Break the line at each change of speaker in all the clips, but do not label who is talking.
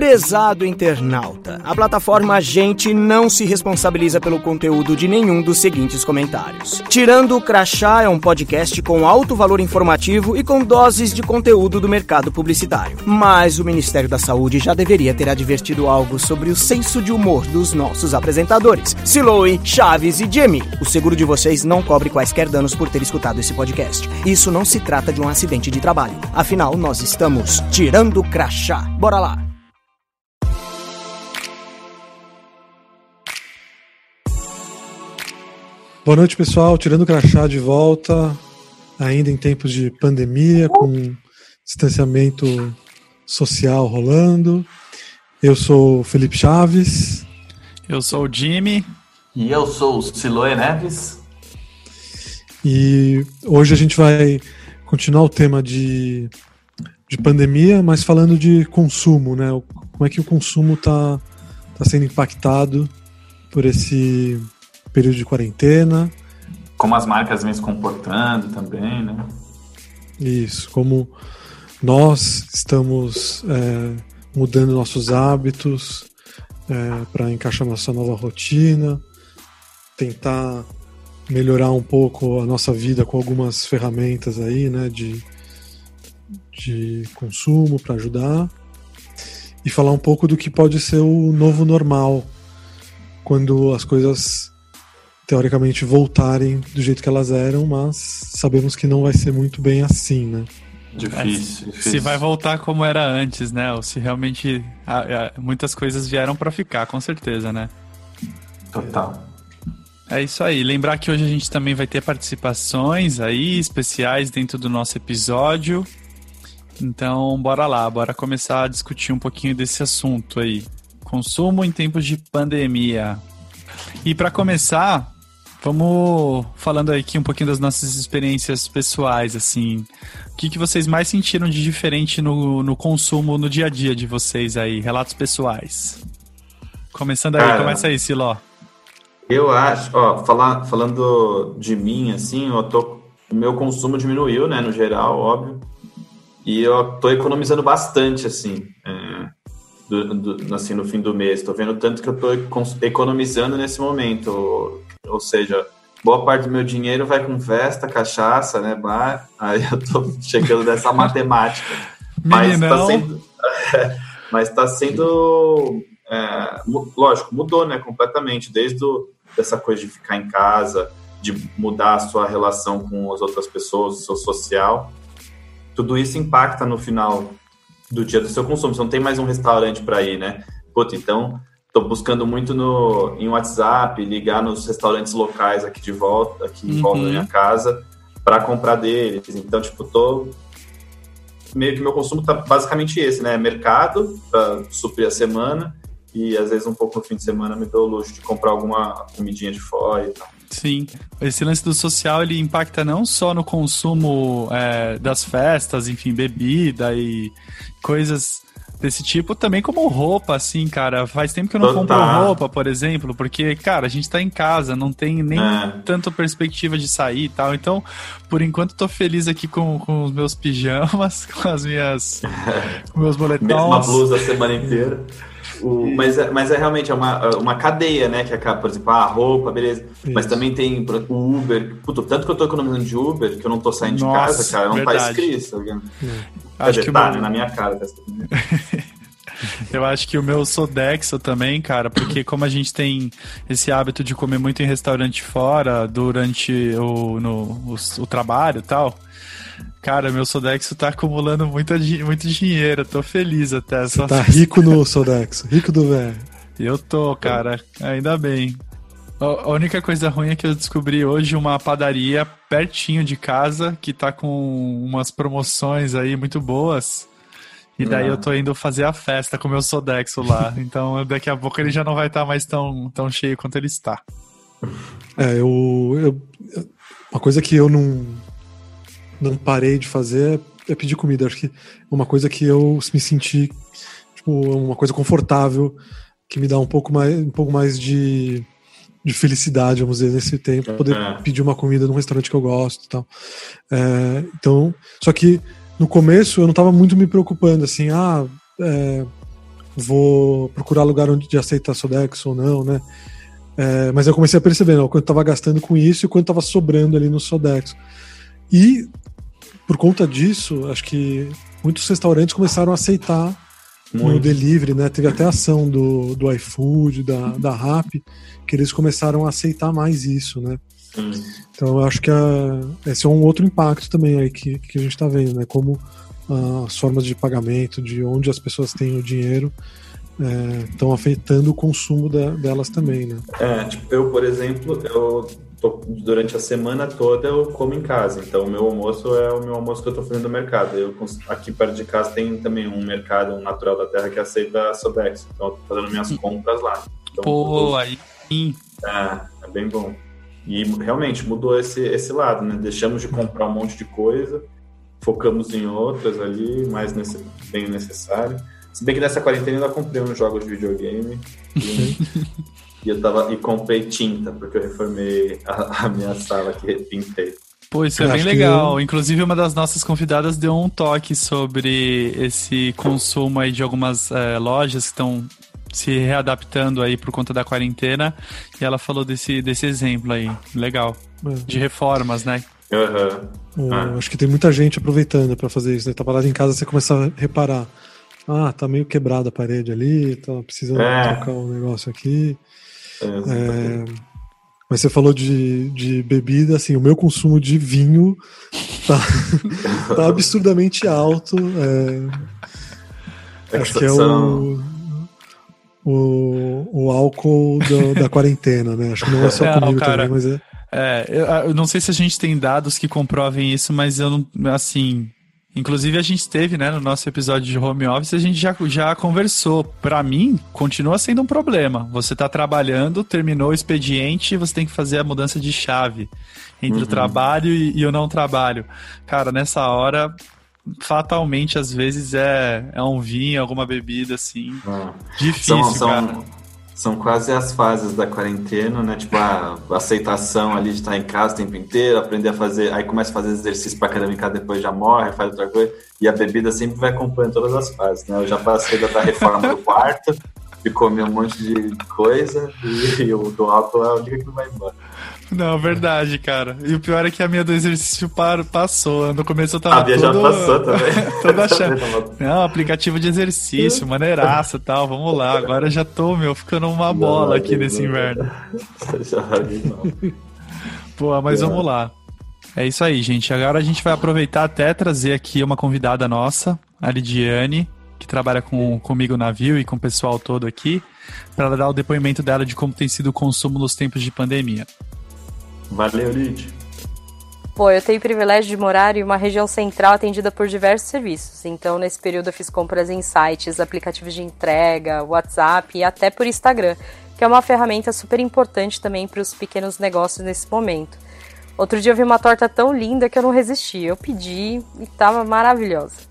Prezado internauta, a plataforma Gente não se responsabiliza pelo conteúdo de nenhum dos seguintes comentários. Tirando o Crachá é um podcast com alto valor informativo e com doses de conteúdo do mercado publicitário. Mas o Ministério da Saúde já deveria ter advertido algo sobre o senso de humor dos nossos apresentadores, Siloe, Chaves e Jimmy. O seguro de vocês não cobre quaisquer danos por ter escutado esse podcast. Isso não se trata de um acidente de trabalho. Afinal, nós estamos tirando o crachá. Bora lá!
Boa noite, pessoal. Tirando o crachá de volta, ainda em tempos de pandemia, com distanciamento social rolando. Eu sou o Felipe Chaves.
Eu sou o Jimmy.
E eu sou o Siloé Neves.
E hoje a gente vai continuar o tema de, de pandemia, mas falando de consumo, né? Como é que o consumo está tá sendo impactado por esse período de quarentena.
Como as marcas vêm se comportando também, né?
Isso, como nós estamos é, mudando nossos hábitos é, para encaixar nossa nova rotina, tentar melhorar um pouco a nossa vida com algumas ferramentas aí, né, de, de consumo para ajudar e falar um pouco do que pode ser o novo normal quando as coisas teoricamente voltarem do jeito que elas eram, mas sabemos que não vai ser muito bem assim, né?
Difícil, é, difícil.
Se vai voltar como era antes, né? Ou se realmente muitas coisas vieram para ficar, com certeza, né?
Total.
É isso aí. Lembrar que hoje a gente também vai ter participações aí especiais dentro do nosso episódio. Então, bora lá, bora começar a discutir um pouquinho desse assunto aí. Consumo em tempos de pandemia. E para começar, Vamos falando aqui um pouquinho das nossas experiências pessoais, assim. O que, que vocês mais sentiram de diferente no, no consumo no dia a dia de vocês aí? Relatos pessoais. Começando aí, Cara, começa aí, Siló.
Eu acho, ó, falar, falando de mim, assim, eu tô, o meu consumo diminuiu, né, no geral, óbvio. E eu tô economizando bastante, assim, é, do, do, assim, no fim do mês. Tô vendo tanto que eu tô economizando nesse momento ou seja, boa parte do meu dinheiro vai com festa, cachaça, né, bar. Aí eu tô chegando nessa matemática. mas está sendo, mas tá sendo, é, lógico, mudou, né, completamente, desde o, dessa coisa de ficar em casa, de mudar a sua relação com as outras pessoas, o seu social. Tudo isso impacta no final do dia do seu consumo. Você não tem mais um restaurante para ir, né? Puta, então Estou buscando muito no, em WhatsApp, ligar nos restaurantes locais aqui de volta, aqui em volta da minha uhum. casa, para comprar deles. Então, tipo, tô meio que meu consumo tá basicamente esse, né? Mercado para suprir a semana e às vezes um pouco no fim de semana me dou o luxo de comprar alguma comidinha de fora e tal.
Sim, esse lance do social ele impacta não só no consumo é, das festas, enfim, bebida e coisas desse tipo, também como roupa, assim, cara. Faz tempo que eu não Total. compro roupa, por exemplo, porque, cara, a gente tá em casa, não tem nem é. tanto perspectiva de sair e tal. Então, por enquanto, tô feliz aqui com, com os meus pijamas, com as minhas. com meus boletons.
Mesma blusa a semana inteira. O, mas, é, mas é realmente é uma, uma cadeia, né? Que acaba, por exemplo, a roupa, beleza. Isso. Mas também tem o Uber. Puto, tanto que eu tô economizando de Uber que eu não tô saindo Nossa, de casa, cara. Não tá escrito. Tá Acho que tá, meu... na minha cara. Tá
Eu acho que o meu Sodexo também, cara, porque como a gente tem esse hábito de comer muito em restaurante fora durante o, no, o, o trabalho e tal, Cara, meu Sodexo tá acumulando muito, muito dinheiro, tô feliz até.
Você tá rico no Sodexo, rico do velho.
Eu tô, cara, ainda bem. A única coisa ruim é que eu descobri hoje uma padaria pertinho de casa que tá com umas promoções aí muito boas. E daí eu tô indo fazer a festa com o meu Sodexo lá. Então daqui a pouco ele já não vai estar tá mais tão, tão cheio quanto ele está.
É, eu, eu. Uma coisa que eu não, não parei de fazer é pedir comida. Acho que é uma coisa que eu me senti, tipo, uma coisa confortável, que me dá um pouco mais, um pouco mais de de felicidade, vamos dizer, nesse tempo, poder é. pedir uma comida num restaurante que eu gosto e tal. É, então, só que no começo eu não estava muito me preocupando, assim, ah, é, vou procurar lugar onde de aceitar Sodex ou não, né? É, mas eu comecei a perceber né, o quanto estava gastando com isso e quanto estava sobrando ali no Sodex. E por conta disso, acho que muitos restaurantes começaram a aceitar Muito. no delivery, né? Teve até ação do, do iFood, da, da Rappi, que eles começaram a aceitar mais isso, né? Então eu acho que a, esse é um outro impacto também aí que, que a gente está vendo, né? Como uh, as formas de pagamento, de onde as pessoas têm o dinheiro, estão é, afetando o consumo da, delas também, né?
É, tipo, eu, por exemplo, eu tô, durante a semana toda eu como em casa, então o meu almoço é o meu almoço que eu estou fazendo no mercado. Eu, aqui perto de casa tem também um mercado um natural da terra que aceita Sodex, então eu tô fazendo minhas compras lá. Então,
Pô, aí sim.
É, é bem bom. E realmente mudou esse, esse lado, né? Deixamos de comprar um monte de coisa, focamos em outras ali, mais nesse, bem necessário. Se bem que nessa quarentena eu ainda comprei uns jogos de videogame. E, e eu tava, e comprei tinta, porque eu reformei a, a minha sala que pintei.
Pô, isso é bem legal. Que... Inclusive, uma das nossas convidadas deu um toque sobre esse consumo aí de algumas é, lojas que estão se readaptando aí por conta da quarentena. E ela falou desse, desse exemplo aí. Legal. É. De reformas, né?
Uhum.
ah. Acho que tem muita gente aproveitando para fazer isso, né? Tá parado em casa, você começa a reparar. Ah, tá meio quebrada a parede ali, tá precisando é. trocar um negócio aqui. É, mas você falou de, de bebida, assim, o meu consumo de vinho tá, tá absurdamente alto. É, acho que é o, o, o álcool do, da quarentena, né? Acho que não é só não, comigo cara, também, mas é.
É, eu, eu, não sei se a gente tem dados que comprovem isso, mas eu não, assim, Inclusive a gente teve, né, no nosso episódio de home office, a gente já, já conversou. Para mim, continua sendo um problema. Você tá trabalhando, terminou o expediente, você tem que fazer a mudança de chave entre uhum. o trabalho e, e o não trabalho. Cara, nessa hora, fatalmente, às vezes, é, é um vinho, alguma bebida, assim. Ah. Difícil, são, cara. São
quase as fases da quarentena, né? Tipo, a aceitação ali de estar em casa o tempo inteiro, aprender a fazer, aí começa a fazer exercício para casa, depois já morre, faz outra coisa, e a bebida sempre vai acompanhando todas as fases, né? Eu já passei da reforma do quarto, de comer um monte de coisa, e, e o do álcool é a única que vai embora.
Não, verdade, cara. E o pior é que a minha do exercício par, passou. No começo eu tava.
A minha já passou também.
toda achando. Não, aplicativo de exercício, maneiraça e tal. Vamos lá. Agora já tô, meu, ficando uma bola aqui nesse inverno. Já Pô, mas vamos lá. É isso aí, gente. Agora a gente vai aproveitar até trazer aqui uma convidada nossa, a Lidiane, que trabalha com, comigo no navio e com o pessoal todo aqui, para dar o depoimento dela de como tem sido o consumo nos tempos de pandemia.
Valeu, Lid.
Pô, eu tenho o privilégio de morar em uma região central atendida por diversos serviços. Então, nesse período, eu fiz compras em sites, aplicativos de entrega, WhatsApp e até por Instagram, que é uma ferramenta super importante também para os pequenos negócios nesse momento. Outro dia eu vi uma torta tão linda que eu não resisti. Eu pedi e estava maravilhosa.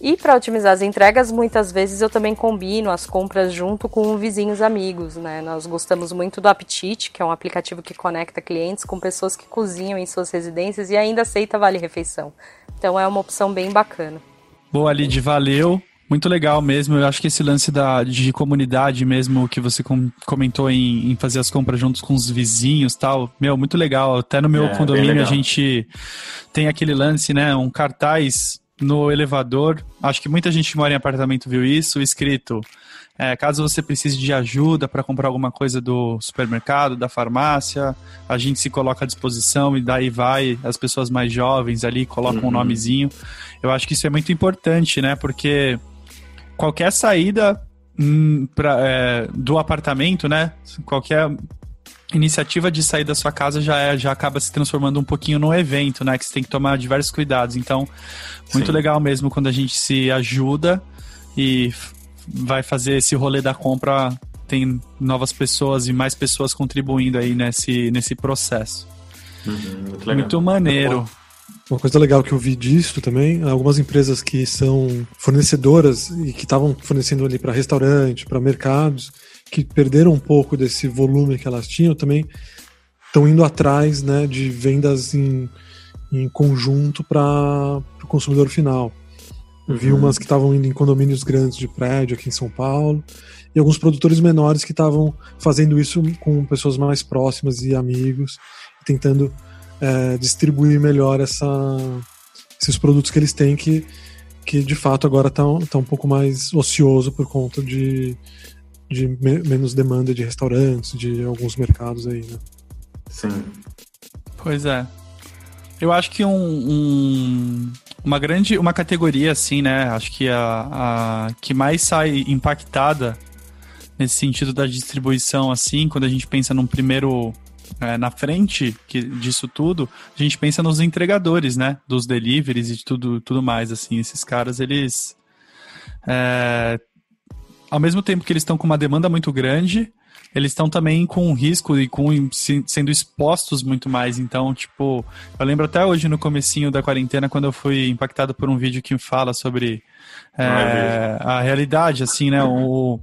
E para otimizar as entregas, muitas vezes eu também combino as compras junto com vizinhos amigos, né? Nós gostamos muito do Apetite, que é um aplicativo que conecta clientes com pessoas que cozinham em suas residências e ainda aceita vale refeição. Então é uma opção bem bacana.
Boa, Lid, valeu. Muito legal mesmo. Eu acho que esse lance da, de comunidade mesmo que você com, comentou em, em, fazer as compras juntos com os vizinhos tal, meu, muito legal. Até no meu é, condomínio a gente tem aquele lance, né? Um cartaz no elevador. Acho que muita gente que mora em apartamento viu isso, escrito. É, caso você precise de ajuda para comprar alguma coisa do supermercado, da farmácia, a gente se coloca à disposição e daí vai as pessoas mais jovens ali colocam uhum. um nomezinho. Eu acho que isso é muito importante, né? Porque qualquer saída hum, pra, é, do apartamento, né? Qualquer iniciativa de sair da sua casa já, é, já acaba se transformando um pouquinho num evento, né? Que você tem que tomar diversos cuidados. Então, muito Sim. legal mesmo quando a gente se ajuda e vai fazer esse rolê da compra, tem novas pessoas e mais pessoas contribuindo aí nesse, nesse processo. Uhum, muito, muito, maneiro.
Uma coisa legal que eu vi disso também, algumas empresas que são fornecedoras e que estavam fornecendo ali para restaurante, para mercados, que perderam um pouco desse volume que elas tinham, também estão indo atrás né, de vendas em, em conjunto para o consumidor final. Eu vi umas que estavam indo em condomínios grandes de prédio aqui em São Paulo, e alguns produtores menores que estavam fazendo isso com pessoas mais próximas e amigos, tentando é, distribuir melhor essa, esses produtos que eles têm, que, que de fato agora está tá um pouco mais ocioso por conta de, de me menos demanda de restaurantes, de alguns mercados aí, né?
Sim.
Pois é. Eu acho que um, um, uma grande, uma categoria assim, né? Acho que a, a que mais sai impactada nesse sentido da distribuição, assim, quando a gente pensa num primeiro é, na frente que, disso tudo, a gente pensa nos entregadores, né? Dos deliveries e tudo, tudo mais, assim. Esses caras, eles. É, ao mesmo tempo que eles estão com uma demanda muito grande, eles estão também com um risco e com sendo expostos muito mais. Então, tipo, eu lembro até hoje no comecinho da quarentena, quando eu fui impactado por um vídeo que fala sobre é, a realidade, assim, né? O,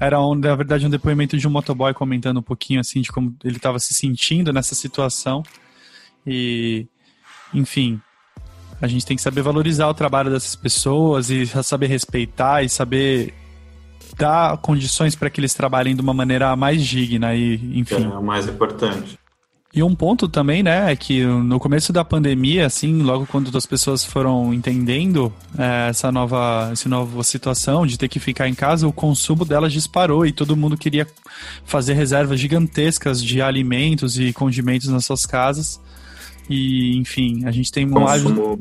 era, um, na verdade, um depoimento de um motoboy comentando um pouquinho, assim, de como ele estava se sentindo nessa situação. E, enfim, a gente tem que saber valorizar o trabalho dessas pessoas e saber respeitar e saber dar condições para que eles trabalhem de uma maneira mais digna e, enfim.
É o mais importante.
E um ponto também, né, é que no começo da pandemia, assim, logo quando as pessoas foram entendendo é, essa nova, essa nova situação de ter que ficar em casa, o consumo delas disparou e todo mundo queria fazer reservas gigantescas de alimentos e condimentos nas suas casas. E, enfim, a gente tem
um consumo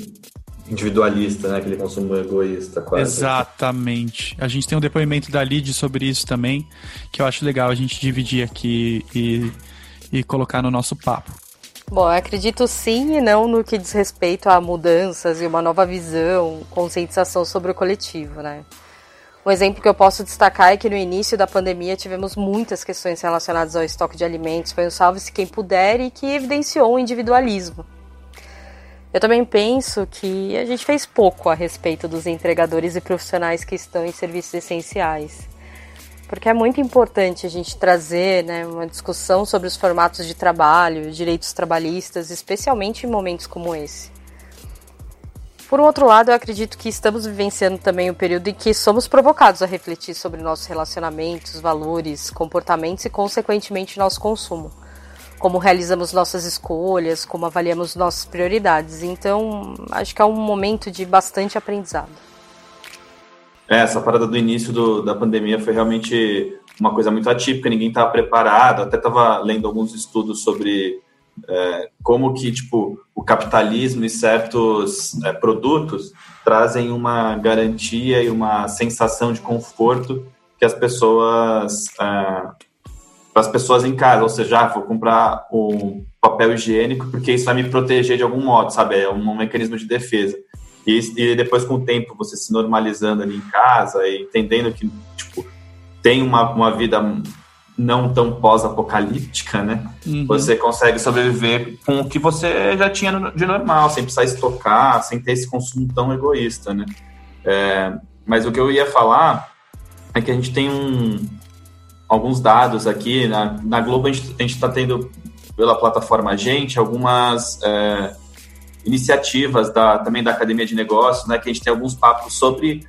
individualista, né, aquele consumo egoísta, quase.
Exatamente. A gente tem um depoimento da Lid sobre isso também, que eu acho legal a gente dividir aqui e e colocar no nosso papo.
Bom, eu acredito sim e não no que diz respeito a mudanças e uma nova visão, conscientização sobre o coletivo, né? Um exemplo que eu posso destacar é que no início da pandemia tivemos muitas questões relacionadas ao estoque de alimentos, foi um salve-se quem puder e que evidenciou o individualismo. Eu também penso que a gente fez pouco a respeito dos entregadores e profissionais que estão em serviços essenciais porque é muito importante a gente trazer né, uma discussão sobre os formatos de trabalho, direitos trabalhistas, especialmente em momentos como esse. Por um outro lado, eu acredito que estamos vivenciando também um período em que somos provocados a refletir sobre nossos relacionamentos, valores, comportamentos e, consequentemente, nosso consumo. Como realizamos nossas escolhas, como avaliamos nossas prioridades. Então, acho que é um momento de bastante aprendizado.
É, essa parada do início do, da pandemia foi realmente uma coisa muito atípica, ninguém estava preparado. Até estava lendo alguns estudos sobre é, como que tipo o capitalismo e certos é, produtos trazem uma garantia e uma sensação de conforto que as pessoas é, as pessoas em casa, ou seja, ah, vou comprar um papel higiênico porque isso vai me proteger de algum modo, sabe? É um mecanismo de defesa. E, e depois, com o tempo, você se normalizando ali em casa e entendendo que, tipo, tem uma, uma vida não tão pós-apocalíptica, né? Uhum. Você consegue sobreviver com o que você já tinha de normal, sem precisar estocar, sem ter esse consumo tão egoísta, né? É, mas o que eu ia falar é que a gente tem um, alguns dados aqui. Na, na Globo, a gente está tendo, pela plataforma Gente, algumas... É, iniciativas da, também da Academia de Negócios, né, que a gente tem alguns papos sobre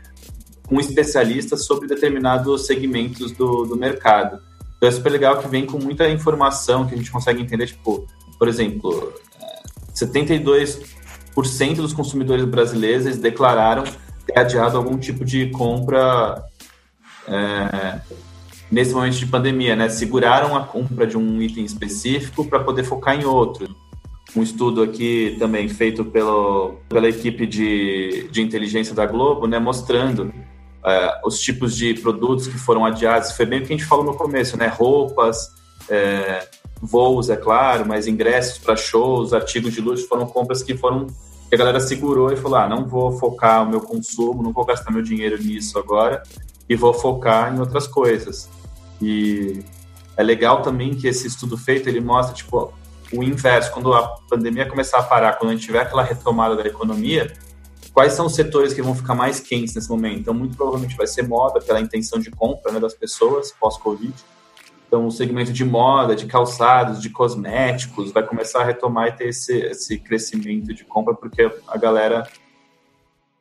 com especialistas sobre determinados segmentos do, do mercado. Então é super legal que vem com muita informação que a gente consegue entender, tipo, por exemplo, 72% é, dos consumidores brasileiros declararam ter adiado algum tipo de compra é, nesse momento de pandemia, né? Seguraram a compra de um item específico para poder focar em outro um estudo aqui também feito pelo, pela equipe de, de inteligência da Globo, né, mostrando é, os tipos de produtos que foram adiados. Foi bem o que a gente falou no começo, né? Roupas, é, voos, é claro, mas ingressos para shows, artigos de luxo foram compras que foram que a galera segurou e falou: ah, não vou focar o meu consumo, não vou gastar meu dinheiro nisso agora e vou focar em outras coisas. E é legal também que esse estudo feito ele mostra tipo o inverso, quando a pandemia começar a parar, quando a gente tiver aquela retomada da economia, quais são os setores que vão ficar mais quentes nesse momento? Então, muito provavelmente vai ser moda, pela intenção de compra né, das pessoas pós-Covid. Então, o segmento de moda, de calçados, de cosméticos, vai começar a retomar e ter esse, esse crescimento de compra, porque a galera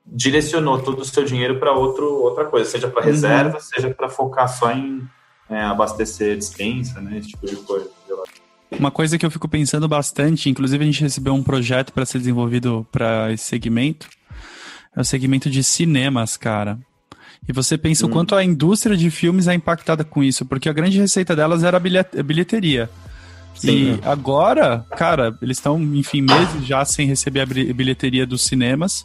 direcionou todo o seu dinheiro para outra coisa, seja para uhum. reserva, uhum. seja para focar só em é, abastecer dispensa, né, esse tipo de coisa.
Uma coisa que eu fico pensando bastante, inclusive a gente recebeu um projeto para ser desenvolvido para esse segmento, é o segmento de cinemas, cara. E você pensa hum. o quanto a indústria de filmes é impactada com isso, porque a grande receita delas era a bilheteria. Sim, e é. agora, cara, eles estão, enfim, meses já sem receber a bilheteria dos cinemas.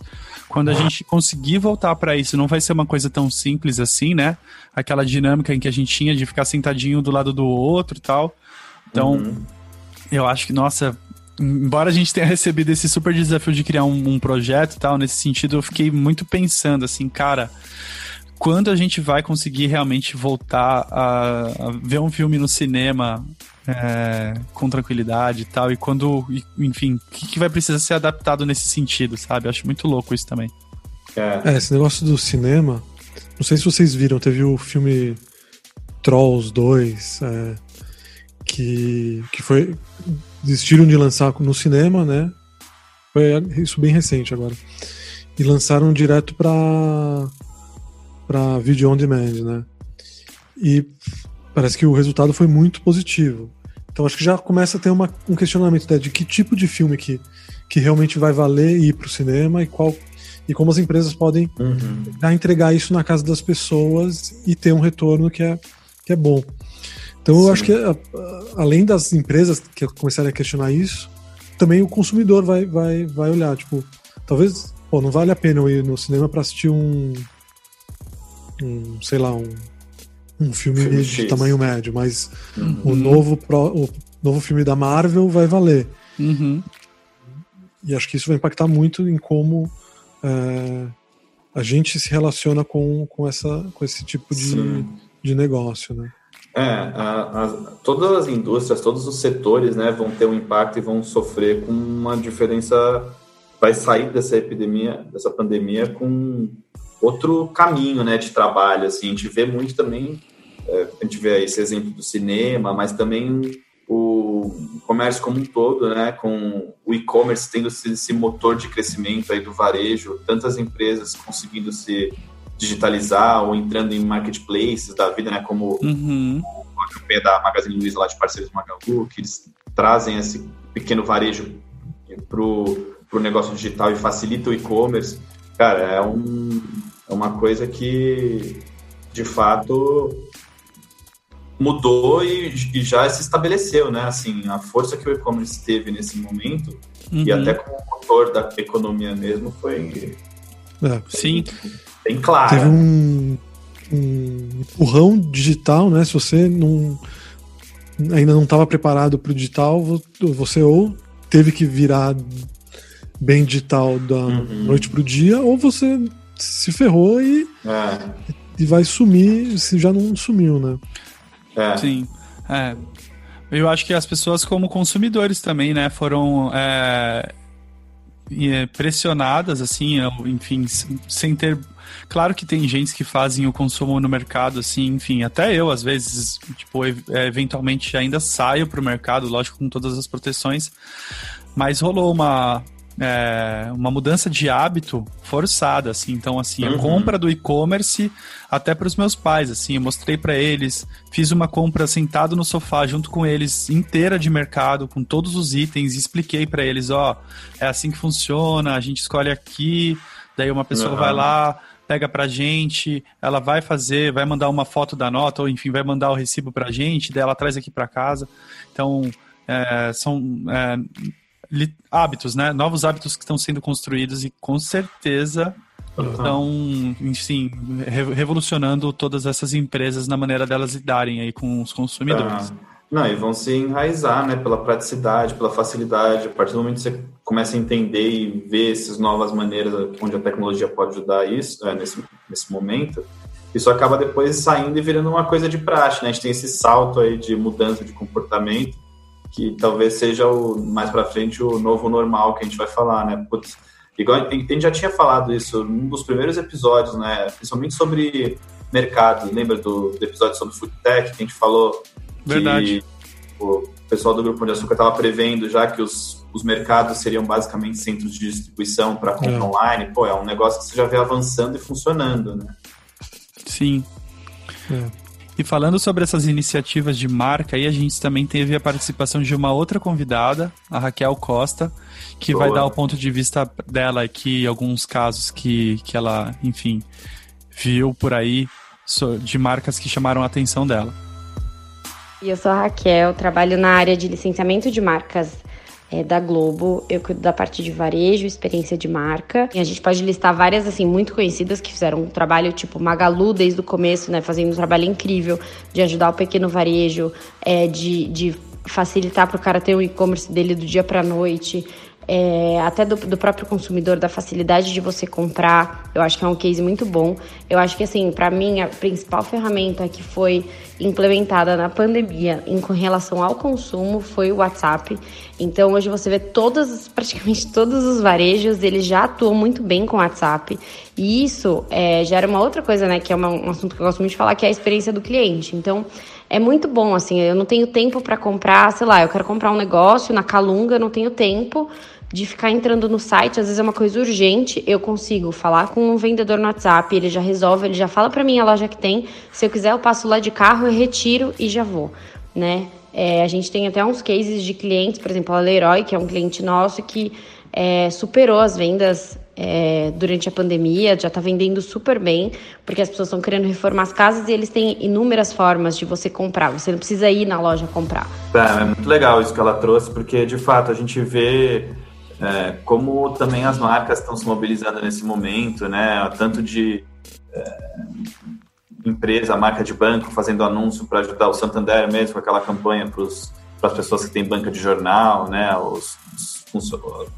Quando a gente conseguir voltar para isso, não vai ser uma coisa tão simples assim, né? Aquela dinâmica em que a gente tinha de ficar sentadinho do lado do outro e tal. Então, uhum. eu acho que, nossa, embora a gente tenha recebido esse super desafio de criar um, um projeto e tal, nesse sentido, eu fiquei muito pensando assim, cara, quando a gente vai conseguir realmente voltar a, a ver um filme no cinema é, com tranquilidade e tal, e quando, enfim, o que, que, vai precisar ser adaptado nesse sentido, sabe? Acho muito louco isso também.
É. é, esse negócio do cinema, não sei se vocês viram, teve o filme Trolls 2, é, que, que foi. desistiram de lançar no cinema, né? Foi isso bem recente agora. E lançaram direto para para vídeo on demand, né? E parece que o resultado foi muito positivo. Então acho que já começa a ter uma, um questionamento né, de que tipo de filme que, que realmente vai valer ir para o cinema e qual e como as empresas podem uhum. entregar isso na casa das pessoas e ter um retorno que é, que é bom. Então eu Sim. acho que além das empresas que começarem a questionar isso, também o consumidor vai, vai, vai olhar, tipo, talvez pô, não vale a pena eu ir no cinema para assistir um, um, sei lá, um, um filme, filme de X. tamanho médio, mas uhum. o, novo pro, o novo filme da Marvel vai valer.
Uhum.
E acho que isso vai impactar muito em como é, a gente se relaciona com, com, essa, com esse tipo de, de negócio, né?
É, a, a, todas as indústrias, todos os setores, né, vão ter um impacto e vão sofrer com uma diferença. Vai sair dessa epidemia, dessa pandemia, com outro caminho, né, de trabalho. Assim, a gente vê muito também, é, a gente vê esse exemplo do cinema, mas também o comércio como um todo, né, com o e-commerce tendo esse motor de crescimento aí do varejo, tantas empresas conseguindo se digitalizar ou entrando em marketplaces da vida, né, como uhum. a campanha da Magazine Luiza lá de parceiros Magalu, que eles trazem esse pequeno varejo pro, pro negócio digital e facilita o e-commerce. Cara, é, um, é uma coisa que, de fato, mudou e, e, já se estabeleceu, né? Assim, a força que o e-commerce teve nesse momento uhum. e até como motor da economia mesmo foi...
É. Sim.
Bem claro.
Teve um, um empurrão digital, né? Se você não ainda não estava preparado para o digital, você ou teve que virar bem digital da uhum. noite para o dia, ou você se ferrou e, é. e vai sumir se já não sumiu, né?
É. Sim. É. Eu acho que as pessoas, como consumidores também, né, foram é, pressionadas, assim, enfim, sem ter Claro que tem gente que fazem o consumo no mercado, assim, enfim, até eu, às vezes, tipo, eventualmente ainda saio pro mercado, lógico, com todas as proteções, mas rolou uma, é, uma mudança de hábito forçada, assim. Então, assim, uhum. a compra do e-commerce até para os meus pais, assim, eu mostrei para eles, fiz uma compra sentado no sofá junto com eles, inteira de mercado, com todos os itens, e expliquei para eles, ó, é assim que funciona, a gente escolhe aqui, daí uma pessoa uhum. vai lá, pega pra gente, ela vai fazer, vai mandar uma foto da nota, ou enfim, vai mandar o recibo pra gente, daí ela traz aqui para casa. Então, é, são é, hábitos, né? Novos hábitos que estão sendo construídos e com certeza uhum. estão, enfim, revolucionando todas essas empresas na maneira delas lidarem aí com os consumidores.
Ah. Não, e vão se enraizar, né, pela praticidade, pela facilidade. A partir do momento que você começa a entender e ver essas novas maneiras onde a tecnologia pode ajudar isso, né, nesse, nesse momento, isso acaba depois saindo e virando uma coisa de praxe, né? A gente tem esse salto aí de mudança de comportamento que talvez seja o mais para frente o novo normal que a gente vai falar, né? Putz, igual a gente já tinha falado isso num dos primeiros episódios, né? Principalmente sobre mercado. Lembra do, do episódio sobre food tech que a gente falou
Verdade.
Que o pessoal do Grupo de Açúcar estava prevendo já que os os mercados seriam basicamente centros de distribuição para compra é. online, pô, é um negócio que você já vê avançando e funcionando, né?
Sim. É. E falando sobre essas iniciativas de marca, aí a gente também teve a participação de uma outra convidada, a Raquel Costa, que Boa. vai dar o ponto de vista dela aqui, alguns casos que, que ela, enfim, viu por aí de marcas que chamaram a atenção dela.
Eu sou a Raquel, trabalho na área de licenciamento de marcas é, da Globo. Eu cuido da parte de varejo, experiência de marca. E a gente pode listar várias, assim, muito conhecidas que fizeram um trabalho tipo Magalu desde o começo, né? Fazendo um trabalho incrível de ajudar o pequeno varejo, é, de, de facilitar para o cara ter o e-commerce dele do dia para noite é, até do, do, próprio consumidor, da facilidade de você comprar. Eu acho que é um case muito bom. Eu acho que, assim, para mim, a principal ferramenta que foi implementada na pandemia em com relação ao consumo foi o WhatsApp. Então, hoje você vê todas, praticamente todos os varejos, eles já atuam muito bem com o WhatsApp. E isso é, gera uma outra coisa, né, que é uma, um assunto que eu gosto muito de falar, que é a experiência do cliente. Então, é muito bom, assim, eu não tenho tempo para comprar, sei lá, eu quero comprar um negócio na Calunga, não tenho tempo de ficar entrando no site, às vezes é uma coisa urgente, eu consigo falar com um vendedor no WhatsApp, ele já resolve, ele já fala para mim a loja que tem, se eu quiser eu passo lá de carro, eu retiro e já vou, né? É, a gente tem até uns cases de clientes, por exemplo, a Leroy, que é um cliente nosso que é, superou as vendas é, durante a pandemia, já está vendendo super bem, porque as pessoas estão querendo reformar as casas e eles têm inúmeras formas de você comprar. Você não precisa ir na loja comprar.
É, é muito legal isso que ela trouxe, porque de fato a gente vê é, como também as marcas estão se mobilizando nesse momento, né? Tanto de é, empresa, marca de banco fazendo anúncio para ajudar o Santander mesmo aquela campanha para as pessoas que têm banca de jornal, né? Os, os,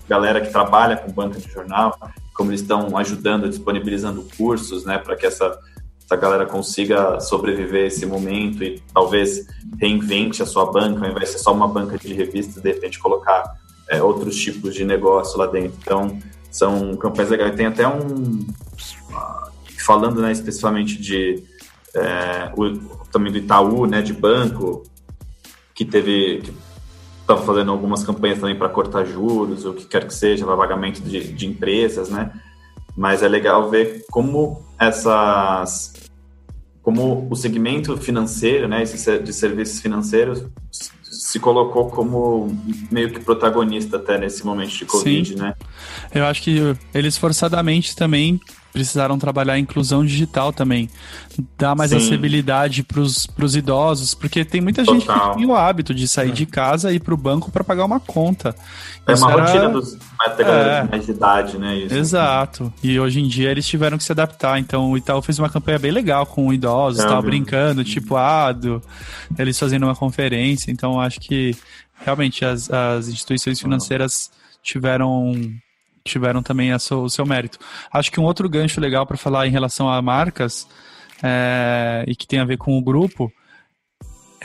galera que trabalha com banca de jornal, como eles estão ajudando, disponibilizando cursos, né? Para que essa essa galera consiga sobreviver esse momento e talvez reinvente a sua banca, ao invés de ser só uma banca de revistas, de repente colocar é, outros tipos de negócio lá dentro. Então, são campanhas legais. Tem até um. Falando né, especificamente de. É, o, também do Itaú, né, de banco, que teve. estava fazendo algumas campanhas também para cortar juros, o que quer que seja, para pagamento de, de empresas, né? Mas é legal ver como essas como o segmento financeiro, né, de serviços financeiros, se colocou como meio que protagonista até nesse momento de Covid, Sim. né?
Eu acho que eles forçadamente também precisaram trabalhar a inclusão digital também. Dar mais Sim. acessibilidade para os idosos, porque tem muita Total. gente que tem o hábito de sair é. de casa e ir para o banco para pagar uma conta.
É Isso uma era... rotina dos é. mais de idade, né? Isso.
Exato. E hoje em dia eles tiveram que se adaptar. Então o Itaú fez uma campanha bem legal com idosos, estava é, brincando, tipo, ah, do... eles fazendo uma conferência. Então acho que realmente as, as instituições financeiras tiveram tiveram também o seu mérito. Acho que um outro gancho legal para falar em relação a marcas é, e que tem a ver com o grupo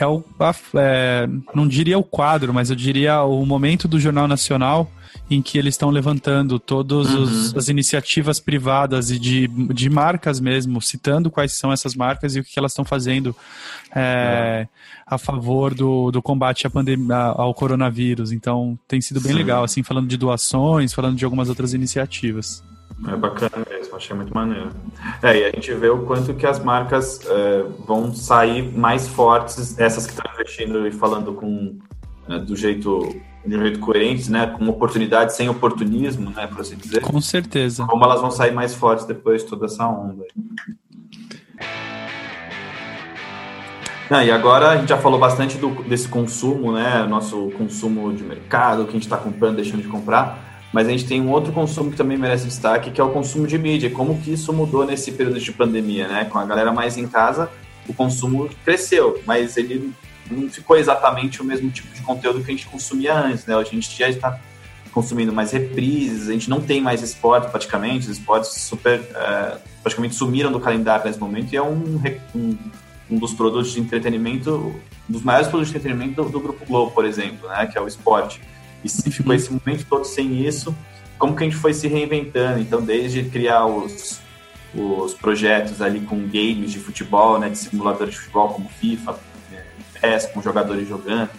é o, a, é, não diria o quadro, mas eu diria o momento do Jornal Nacional em que eles estão levantando todas uhum. as iniciativas privadas e de, de marcas mesmo, citando quais são essas marcas e o que elas estão fazendo é, a favor do, do combate à pandemia, ao coronavírus. Então tem sido bem Sim. legal, assim, falando de doações, falando de algumas outras iniciativas.
É bacana mesmo, achei muito maneiro. É, e a gente vê o quanto que as marcas é, vão sair mais fortes, essas que estão investindo e falando com é, do jeito de um jeito coerente, né, com oportunidade sem oportunismo, né, por assim dizer.
Com certeza.
Como elas vão sair mais fortes depois de toda essa onda. Ah, e agora a gente já falou bastante do, desse consumo, né, nosso consumo de mercado, o que a gente está comprando, deixando de comprar mas a gente tem um outro consumo que também merece destaque, que é o consumo de mídia. Como que isso mudou nesse período de pandemia, né? Com a galera mais em casa, o consumo cresceu, mas ele não ficou exatamente o mesmo tipo de conteúdo que a gente consumia antes, né? A gente já está consumindo mais reprises, a gente não tem mais esporte praticamente, os esportes super é, praticamente sumiram do calendário nesse momento e é um, um, um, dos produtos de entretenimento, um dos maiores produtos de entretenimento do, do Grupo Globo, por exemplo, né? Que é o esporte. E se ficou esse momento todo sem isso, como que a gente foi se reinventando? Então, desde criar os, os projetos ali com games de futebol, né, de simuladores de futebol como FIFA, PES, com jogadores jogando,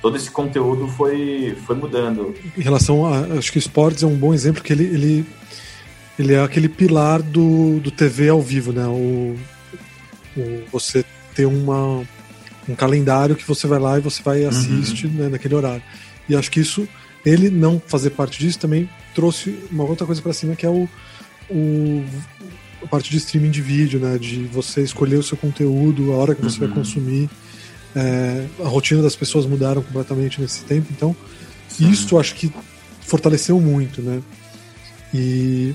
todo esse conteúdo foi, foi mudando.
Em relação a. Acho que esportes é um bom exemplo que ele, ele, ele é aquele pilar do, do TV ao vivo, né? O, o, você ter uma, um calendário que você vai lá e você vai e assiste uhum. né, naquele horário. E acho que isso, ele não fazer parte disso também trouxe uma outra coisa para cima que é o, o a parte de streaming de vídeo, né? De você escolher o seu conteúdo, a hora que você uhum. vai consumir. É, a rotina das pessoas mudaram completamente nesse tempo, então Sim. isso acho que fortaleceu muito, né? E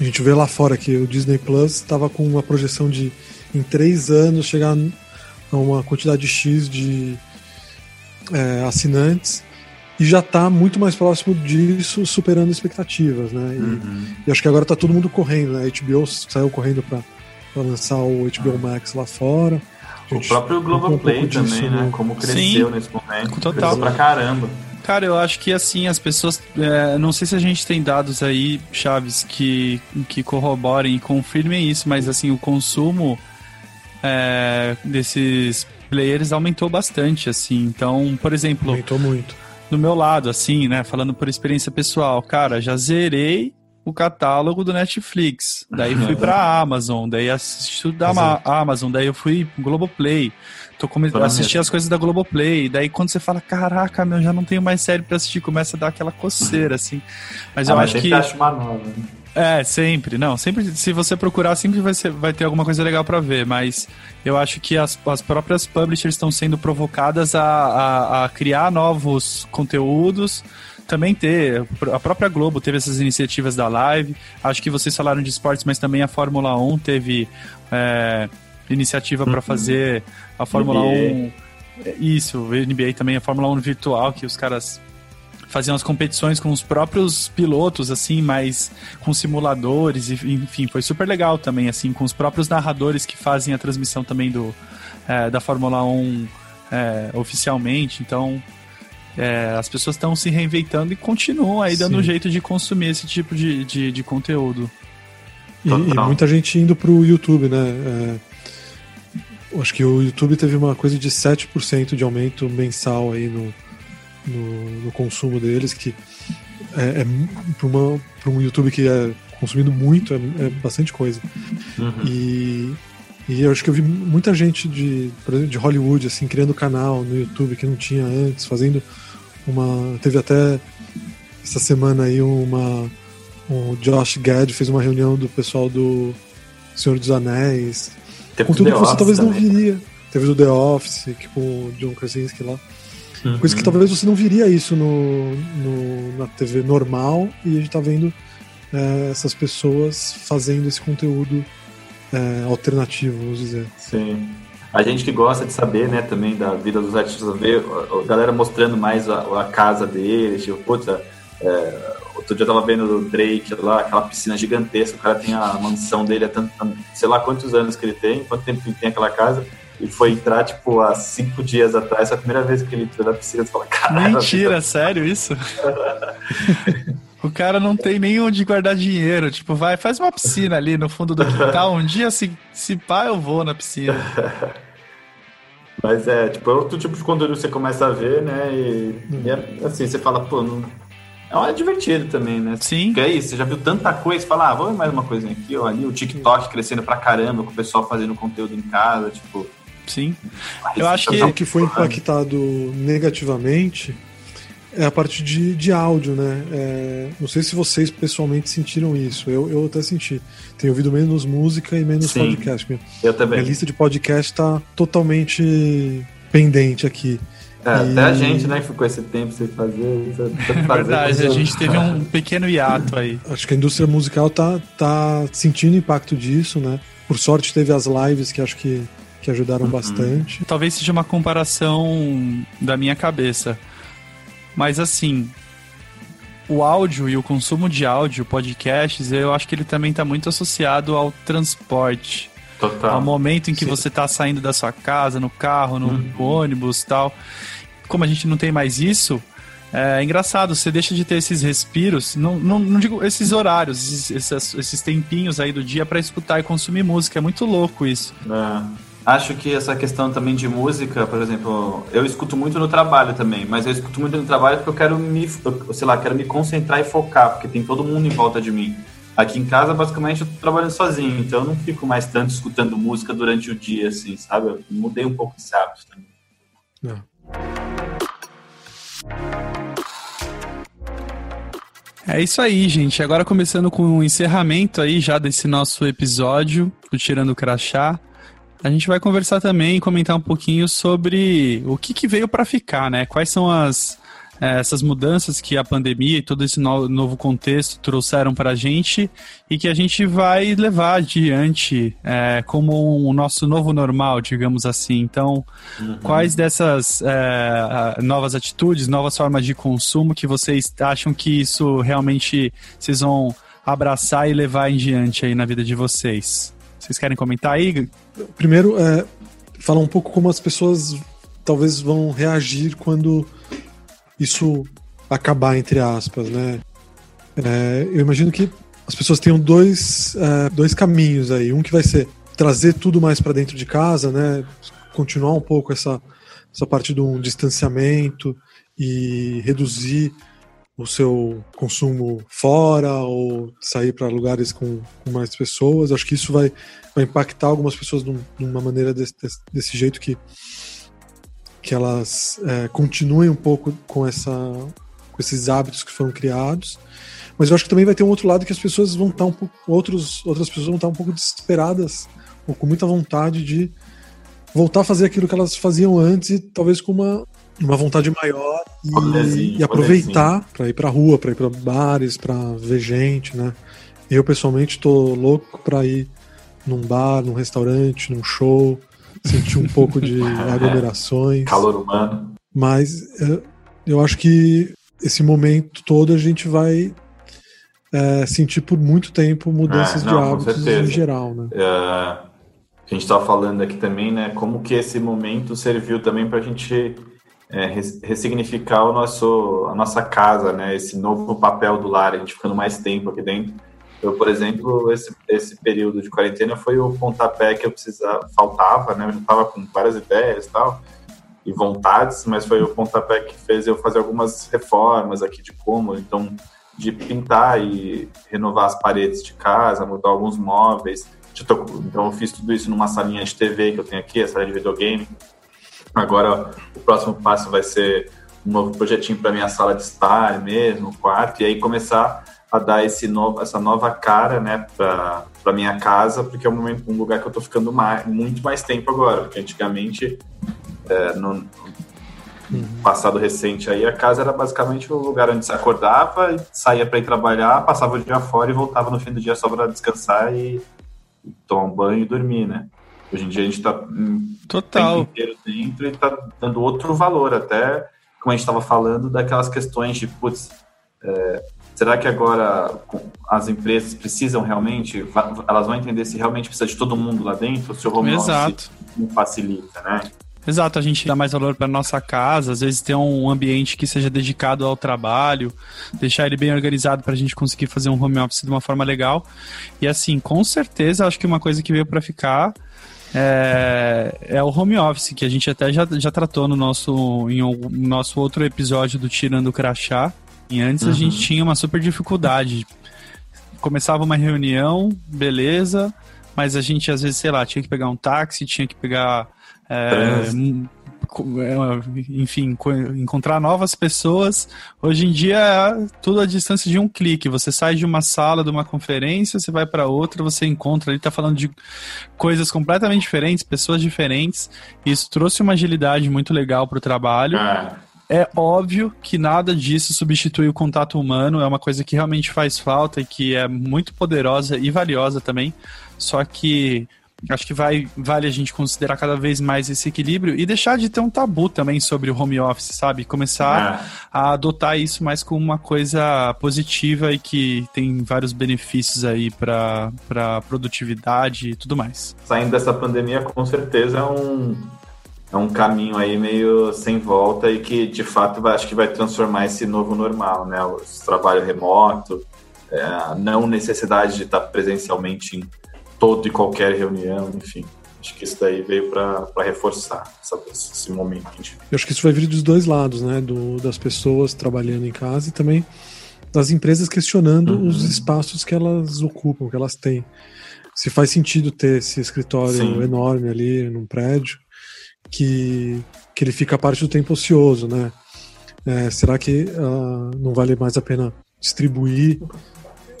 a gente vê lá fora que o Disney Plus estava com uma projeção de em três anos chegar a uma quantidade X de é, assinantes e já está muito mais próximo disso, superando expectativas, né? E, uhum. e acho que agora está todo mundo correndo, né? A HBO saiu correndo para lançar o HBO Max lá fora.
O próprio Globoplay um também, disso, né? né? Como cresceu Sim, nesse momento. Total. Cresceu pra caramba.
Cara, eu acho que assim, as pessoas. É, não sei se a gente tem dados aí, Chaves, que, que corroborem e confirmem isso, mas assim, o consumo é, desses players aumentou bastante, assim. Então, por exemplo.
Aumentou muito
do meu lado, assim, né? Falando por experiência pessoal. Cara, já zerei o catálogo do Netflix. Daí fui pra Amazon, daí assisti da Amazon, daí eu fui Globoplay. Tô come... assisti as coisas da Globoplay. Daí quando você fala, caraca, meu, já não tenho mais série pra assistir, começa a dar aquela coceira, assim. Mas ah, eu mas acho que.
Acho uma nova, né?
É, sempre. Não, sempre. Se você procurar, sempre vai, ser, vai ter alguma coisa legal para ver. Mas eu acho que as, as próprias publishers estão sendo provocadas a, a, a, criar novos conteúdos. Também ter. A própria Globo teve essas iniciativas da live. Acho que vocês falaram de esportes, mas também a Fórmula 1 teve é, iniciativa para uhum. fazer a Fórmula NBA. 1. Isso, o NBA também, a Fórmula 1 virtual, que os caras faziam as competições com os próprios pilotos, assim, mas com simuladores, enfim, foi super legal também, assim, com os próprios narradores que fazem a transmissão também do, é, da Fórmula 1 é, oficialmente, então é, as pessoas estão se reinventando e continuam aí dando um jeito de consumir esse tipo de, de, de conteúdo.
E, e, muita gente indo pro YouTube, né? É, acho que o YouTube teve uma coisa de 7% de aumento mensal aí no, no, no consumo deles, que é, é para um YouTube que é consumido muito, é, é bastante coisa. Uhum. E, e eu acho que eu vi muita gente de, de Hollywood, assim, criando canal no YouTube que não tinha antes, fazendo uma. Teve até essa semana aí uma. O Josh Gad fez uma reunião do pessoal do Senhor dos Anéis. Teve conteúdo que você talvez também. não viria. Teve do The Office, que, com o John Krasinski lá. Uhum. Coisa que talvez você não viria isso no, no na TV normal e a gente tá vendo é, essas pessoas fazendo esse conteúdo é, alternativo, vamos dizer.
Sim. A gente que gosta de saber, né, também da vida dos artistas, ver a galera mostrando mais a, a casa deles, tipo, puta, é, outro dia eu tava vendo o Drake lá, aquela piscina gigantesca, o cara tem a mansão dele há tanto, sei lá quantos anos que ele tem, quanto tempo ele tem aquela casa, e foi entrar, tipo, há cinco dias atrás, a primeira vez que ele entrou na piscina, você fala, caralho.
Mentira, sério isso? o cara não tem nem onde guardar dinheiro. Tipo, vai, faz uma piscina ali no fundo do quintal. Um dia, se, se pá, eu vou na piscina.
Mas é, tipo, é outro tipo de conteúdo que você começa a ver, né? E, e é, assim, você fala, pô, não, é divertido também, né?
Sim.
Porque é isso, você já viu tanta coisa, fala, ah, vamos ver mais uma coisinha aqui, ó, ali o TikTok crescendo pra caramba, com o pessoal fazendo conteúdo em casa, tipo.
Sim.
Eu acho que. O que foi impactado negativamente é a parte de, de áudio, né? É, não sei se vocês pessoalmente sentiram isso. Eu, eu até senti. Tenho ouvido menos música e menos Sim, podcast.
eu também.
A lista de podcast está totalmente pendente aqui.
É, e... Até a gente, né, que ficou esse tempo sem fazer.
Sem fazer Verdade, a gente teve um pequeno hiato aí.
Acho que a indústria musical tá, tá sentindo o impacto disso, né? Por sorte teve as lives que acho que que ajudaram uhum. bastante.
Talvez seja uma comparação da minha cabeça. Mas assim, o áudio e o consumo de áudio, podcasts, eu acho que ele também está muito associado ao transporte.
Total.
Ao momento em que Sim. você está saindo da sua casa, no carro, no uhum. ônibus tal. Como a gente não tem mais isso, é engraçado, você deixa de ter esses respiros, não, não, não digo esses horários, esses, esses, esses tempinhos aí do dia para escutar e consumir música. É muito louco isso.
É. acho que essa questão também de música, por exemplo, eu escuto muito no trabalho também, mas eu escuto muito no trabalho porque eu quero me, sei lá, quero me concentrar e focar, porque tem todo mundo em volta de mim. Aqui em casa, basicamente, eu tô trabalhando sozinho, então eu não fico mais tanto escutando música durante o dia, assim, sabe? Eu mudei um pouco esse hábito também. É.
É isso aí, gente. Agora começando com o encerramento aí já desse nosso episódio do Tirando o Crachá. A gente vai conversar também e comentar um pouquinho sobre o que, que veio para ficar, né? Quais são as, é, essas mudanças que a pandemia e todo esse no, novo contexto trouxeram para a gente e que a gente vai levar adiante é, como o um nosso novo normal, digamos assim. Então, uhum. quais dessas é, novas atitudes, novas formas de consumo que vocês acham que isso realmente vocês vão abraçar e levar em diante aí na vida de vocês? Vocês querem comentar aí?
Primeiro, é, falar um pouco como as pessoas talvez vão reagir quando isso acabar, entre aspas, né? É, eu imagino que as pessoas tenham dois, é, dois caminhos aí. Um que vai ser trazer tudo mais para dentro de casa, né? Continuar um pouco essa, essa parte de um distanciamento e reduzir o seu consumo fora ou sair para lugares com, com, mais pessoas. Acho que isso vai, vai impactar algumas pessoas de uma maneira desse, desse jeito que, que elas é, continuem um pouco com, essa, com esses hábitos que foram criados. Mas eu acho que também vai ter um outro lado que as pessoas vão estar um pouco. Outros, outras pessoas vão estar um pouco desesperadas ou com muita vontade de voltar a fazer aquilo que elas faziam antes e talvez com uma, uma vontade maior e, e aproveitar para ir para rua, para ir para bares, para ver gente, né? Eu pessoalmente tô louco para ir num bar, num restaurante, num show, sentir um pouco de aglomerações.
Calor humano.
Mas eu, eu acho que esse momento todo a gente vai é, sentir por muito tempo mudanças é, não, de hábitos em geral, né?
É, a gente estava falando aqui também, né? Como que esse momento serviu também para a gente é, ressignificar o nosso, a nossa casa, né? Esse novo papel do lar, a gente ficando mais tempo aqui dentro. Eu, por exemplo, esse, esse período de quarentena foi o pontapé que eu precisava, faltava, né? Eu estava com várias ideias e tal, e vontades, mas foi o pontapé que fez eu fazer algumas reformas aqui de cômodo, então de pintar e renovar as paredes de casa, mudar alguns móveis. Então eu fiz tudo isso numa salinha de TV que eu tenho aqui, a sala de videogame. Agora o próximo passo vai ser um novo projetinho para minha sala de estar mesmo, quarto, e aí começar a dar esse novo, essa nova cara, né, para minha casa, porque é um, momento, um lugar que eu estou ficando mais, muito mais tempo agora, porque antigamente, é, no uhum. passado recente aí, a casa era basicamente o lugar onde se acordava, saía para ir trabalhar, passava o dia fora e voltava no fim do dia só para descansar e, e tomar um banho e dormir, né? Hoje em dia a gente está
total
inteiro dentro e está dando outro valor, até como a gente estava falando daquelas questões de putz, é, será que agora as empresas precisam realmente, elas vão entender se realmente precisa de todo mundo lá dentro, se o home
Exato.
não facilita, né?
Exato, a gente dá mais valor para nossa casa, às vezes ter um ambiente que seja dedicado ao trabalho, deixar ele bem organizado para a gente conseguir fazer um home office de uma forma legal. E assim, com certeza, acho que uma coisa que veio para ficar é, é, o home office, que a gente até já, já tratou no nosso, em um, no nosso outro episódio do Tirando o Crachá. E antes uhum. a gente tinha uma super dificuldade. Começava uma reunião, beleza, mas a gente às vezes, sei lá, tinha que pegar um táxi, tinha que pegar. É, enfim, encontrar novas pessoas. Hoje em dia é tudo à distância de um clique. Você sai de uma sala, de uma conferência, você vai para outra, você encontra ali, está falando de coisas completamente diferentes, pessoas diferentes. Isso trouxe uma agilidade muito legal para o trabalho. É. é óbvio que nada disso substitui o contato humano, é uma coisa que realmente faz falta e que é muito poderosa e valiosa também. Só que Acho que vai, vale a gente considerar cada vez mais esse equilíbrio e deixar de ter um tabu também sobre o home office, sabe? Começar é. a adotar isso mais como uma coisa positiva e que tem vários benefícios aí para produtividade e tudo mais.
Saindo dessa pandemia, com certeza é um, é um caminho aí meio sem volta e que de fato vai, acho que vai transformar esse novo normal, né? O trabalho remoto, é, a não necessidade de estar presencialmente em toda e qualquer reunião, enfim. Acho que isso daí veio para reforçar essa, esse momento.
Eu acho que isso vai vir dos dois lados, né? Do, das pessoas trabalhando em casa e também das empresas questionando uhum. os espaços que elas ocupam, que elas têm. Se faz sentido ter esse escritório Sim. enorme ali num prédio, que, que ele fica parte do tempo ocioso, né? É, será que uh, não vale mais a pena distribuir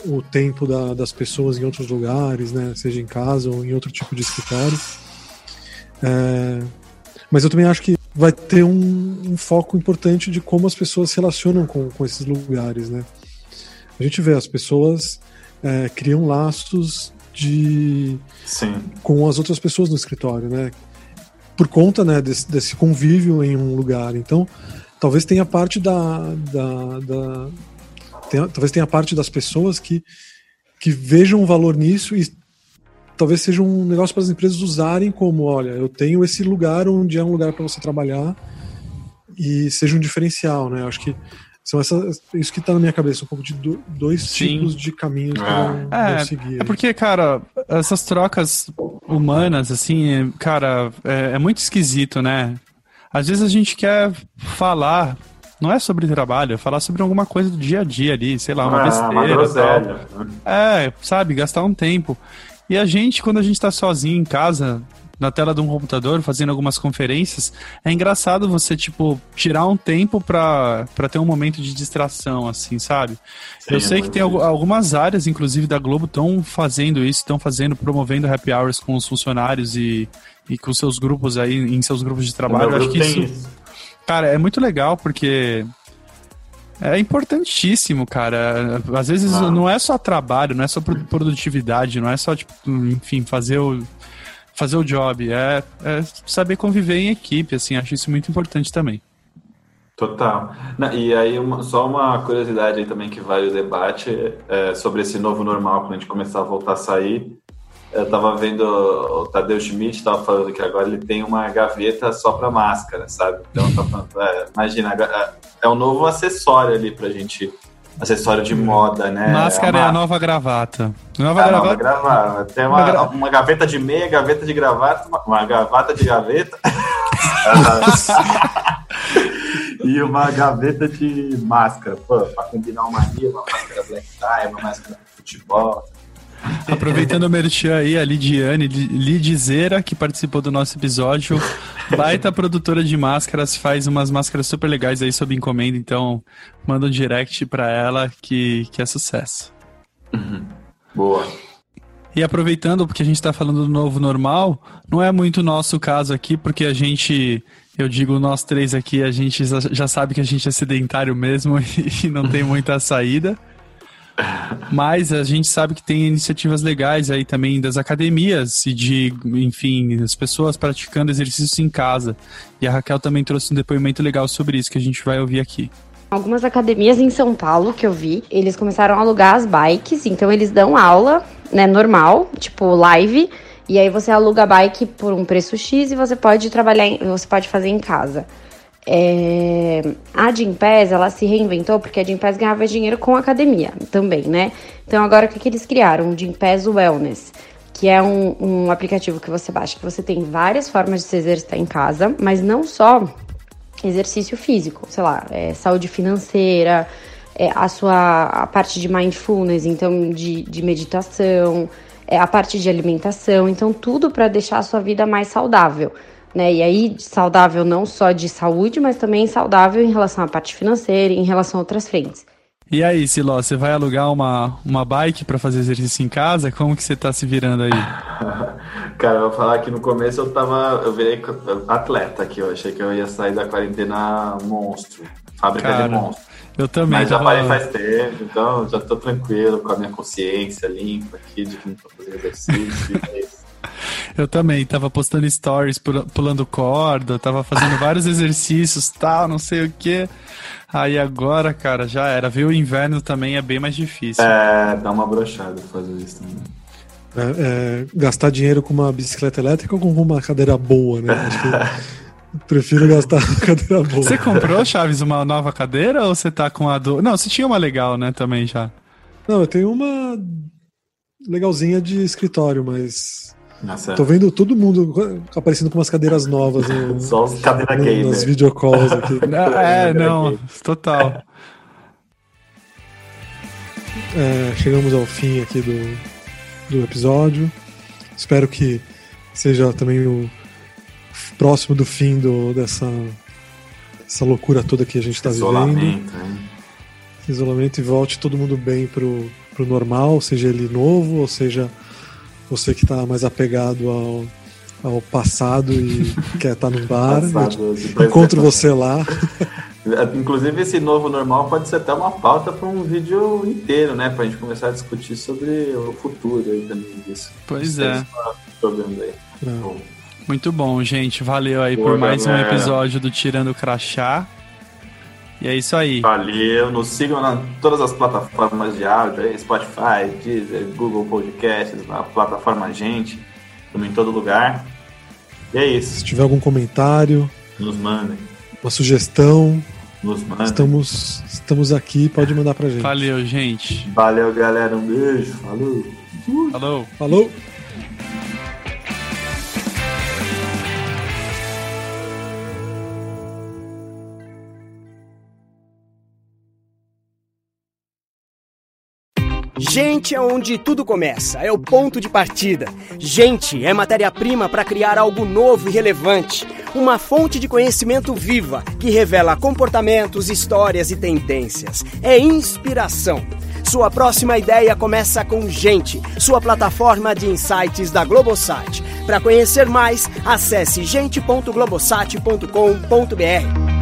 o tempo da, das pessoas em outros lugares, né? Seja em casa ou em outro tipo de escritório. É, mas eu também acho que vai ter um, um, foco importante de como as pessoas se relacionam com, com esses lugares, né? A gente vê as pessoas é, criam laços de
Sim.
com as outras pessoas no escritório, né? Por conta né, desse, desse convívio em um lugar. Então, talvez tenha parte da, da, da tem, talvez tenha parte das pessoas que, que vejam o valor nisso e talvez seja um negócio para as empresas usarem como, olha, eu tenho esse lugar onde é um lugar para você trabalhar e seja um diferencial, né? Eu acho que são essas, isso que está na minha cabeça, um pouco de do, dois Sim. tipos de caminhos
é. é, seguir. É porque, cara, essas trocas humanas, assim, cara, é, é muito esquisito, né? Às vezes a gente quer falar não é sobre trabalho, é falar sobre alguma coisa do dia a dia ali, sei lá, uma ah, besteira. Uma é, sabe, gastar um tempo. E a gente, quando a gente tá sozinho em casa, na tela de um computador, fazendo algumas conferências, é engraçado você, tipo, tirar um tempo pra, pra ter um momento de distração, assim, sabe? Sim, Eu sei que tem algumas áreas, inclusive da Globo, estão fazendo isso, estão fazendo, promovendo happy hours com os funcionários e, e com seus grupos aí, em seus grupos de trabalho. Eu acho que isso, isso Cara, é muito legal porque é importantíssimo, cara. Às vezes ah. não é só trabalho, não é só produtividade, não é só, tipo, enfim, fazer o, fazer o job. É, é saber conviver em equipe, assim. Acho isso muito importante também.
Total. e aí, uma, só uma curiosidade aí também que vale o debate é, sobre esse novo normal, quando a gente começar a voltar a sair. Eu tava vendo o Tadeu Schmidt tava falando que agora ele tem uma gaveta só para máscara, sabe? Então, tá falando, é, imagina, é, é um novo acessório ali pra gente acessório de moda, né?
Máscara é, a, é a nova gravata.
Nova é gravata. Nova gravata. Tem uma, uma, gra... uma, gaveta de meia, gaveta de gravata, uma, uma gravata de gaveta. e uma gaveta de máscara, pô, pra combinar uma ali, uma máscara black tie, uma máscara de futebol.
Aproveitando o merchan aí, a Lidiane Lidizeira, que participou do nosso episódio, baita produtora de máscaras, faz umas máscaras super legais aí sob encomenda, então manda um direct pra ela que, que é sucesso.
Uhum. Boa.
E aproveitando, porque a gente está falando do novo normal, não é muito nosso caso aqui, porque a gente, eu digo nós três aqui, a gente já sabe que a gente é sedentário mesmo e não tem muita saída. Mas a gente sabe que tem iniciativas legais aí também das academias e de, enfim, as pessoas praticando exercícios em casa. E a Raquel também trouxe um depoimento legal sobre isso que a gente vai ouvir aqui.
Algumas academias em São Paulo que eu vi, eles começaram a alugar as bikes, então eles dão aula, né, normal, tipo live, e aí você aluga a bike por um preço X e você pode trabalhar, em, você pode fazer em casa. É, a Gimpass, ela se reinventou porque a Gimpass ganhava dinheiro com academia também, né? Então agora o que, que eles criaram? O Gimpass Wellness, que é um, um aplicativo que você baixa, que você tem várias formas de se exercitar em casa, mas não só exercício físico, sei lá, é, saúde financeira, é, a sua a parte de mindfulness, então de, de meditação, é, a parte de alimentação, então tudo para deixar a sua vida mais saudável né? E aí, saudável não só de saúde, mas também saudável em relação à parte financeira e em relação a outras frentes.
E aí, Siló, você vai alugar uma, uma bike para fazer exercício em casa? Como que você tá se virando aí?
Cara, eu vou falar que no começo eu tava. Eu virei atleta aqui, eu achei que eu ia sair da quarentena monstro. Fábrica Cara, de monstro.
Eu também.
Mas já parei faz tempo, então já tô tranquilo com a minha consciência limpa aqui de que não tô fazendo exercício.
Eu também, tava postando stories pulando corda, tava fazendo vários exercícios, tal, não sei o que. Aí agora, cara, já era. Ver o inverno também é bem mais difícil.
É, dá uma brochada fazer isso também.
É, é, gastar dinheiro com uma bicicleta elétrica ou com uma cadeira boa, né? Acho que prefiro gastar com cadeira boa.
Você comprou, Chaves, uma nova cadeira ou você tá com a do. Não, você tinha uma legal, né, também já.
Não, eu tenho uma legalzinha de escritório, mas Nossa. Tô vendo todo mundo aparecendo com umas cadeiras novas. No,
Só os.
Nas videocalls aqui.
é, não, total.
É, chegamos ao fim aqui do, do episódio. Espero que seja também o próximo do fim do, dessa essa loucura toda que a gente está vivendo. Né? Isolamento e volte todo mundo bem pro, pro normal, seja ele novo, ou seja você que está mais apegado ao, ao passado e quer estar tá no bar. Passado, encontro você lá.
Inclusive, esse novo normal pode ser até uma pauta para um vídeo inteiro, né? Para a gente começar a discutir sobre o futuro aí também disso.
Pois é. Aí. Bom. Muito bom, gente. Valeu aí Boa, por mais galera. um episódio do Tirando o Crachá. E é isso aí.
Valeu. Nos sigam em todas as plataformas de áudio, Spotify, Deezer, Google Podcasts, na plataforma Gente. Estamos em todo lugar. E é isso.
Se tiver algum comentário,
nos mandem.
Uma sugestão,
nos mandem.
Estamos, estamos aqui, pode mandar pra gente.
Valeu, gente.
Valeu, galera. Um beijo. Falou.
Falou.
Falou.
Gente é onde tudo começa, é o ponto de partida. Gente é matéria-prima para criar algo novo e relevante. Uma fonte de conhecimento viva que revela comportamentos, histórias e tendências. É inspiração. Sua próxima ideia começa com Gente, sua plataforma de insights da Globosat. Para conhecer mais, acesse gente.globosat.com.br.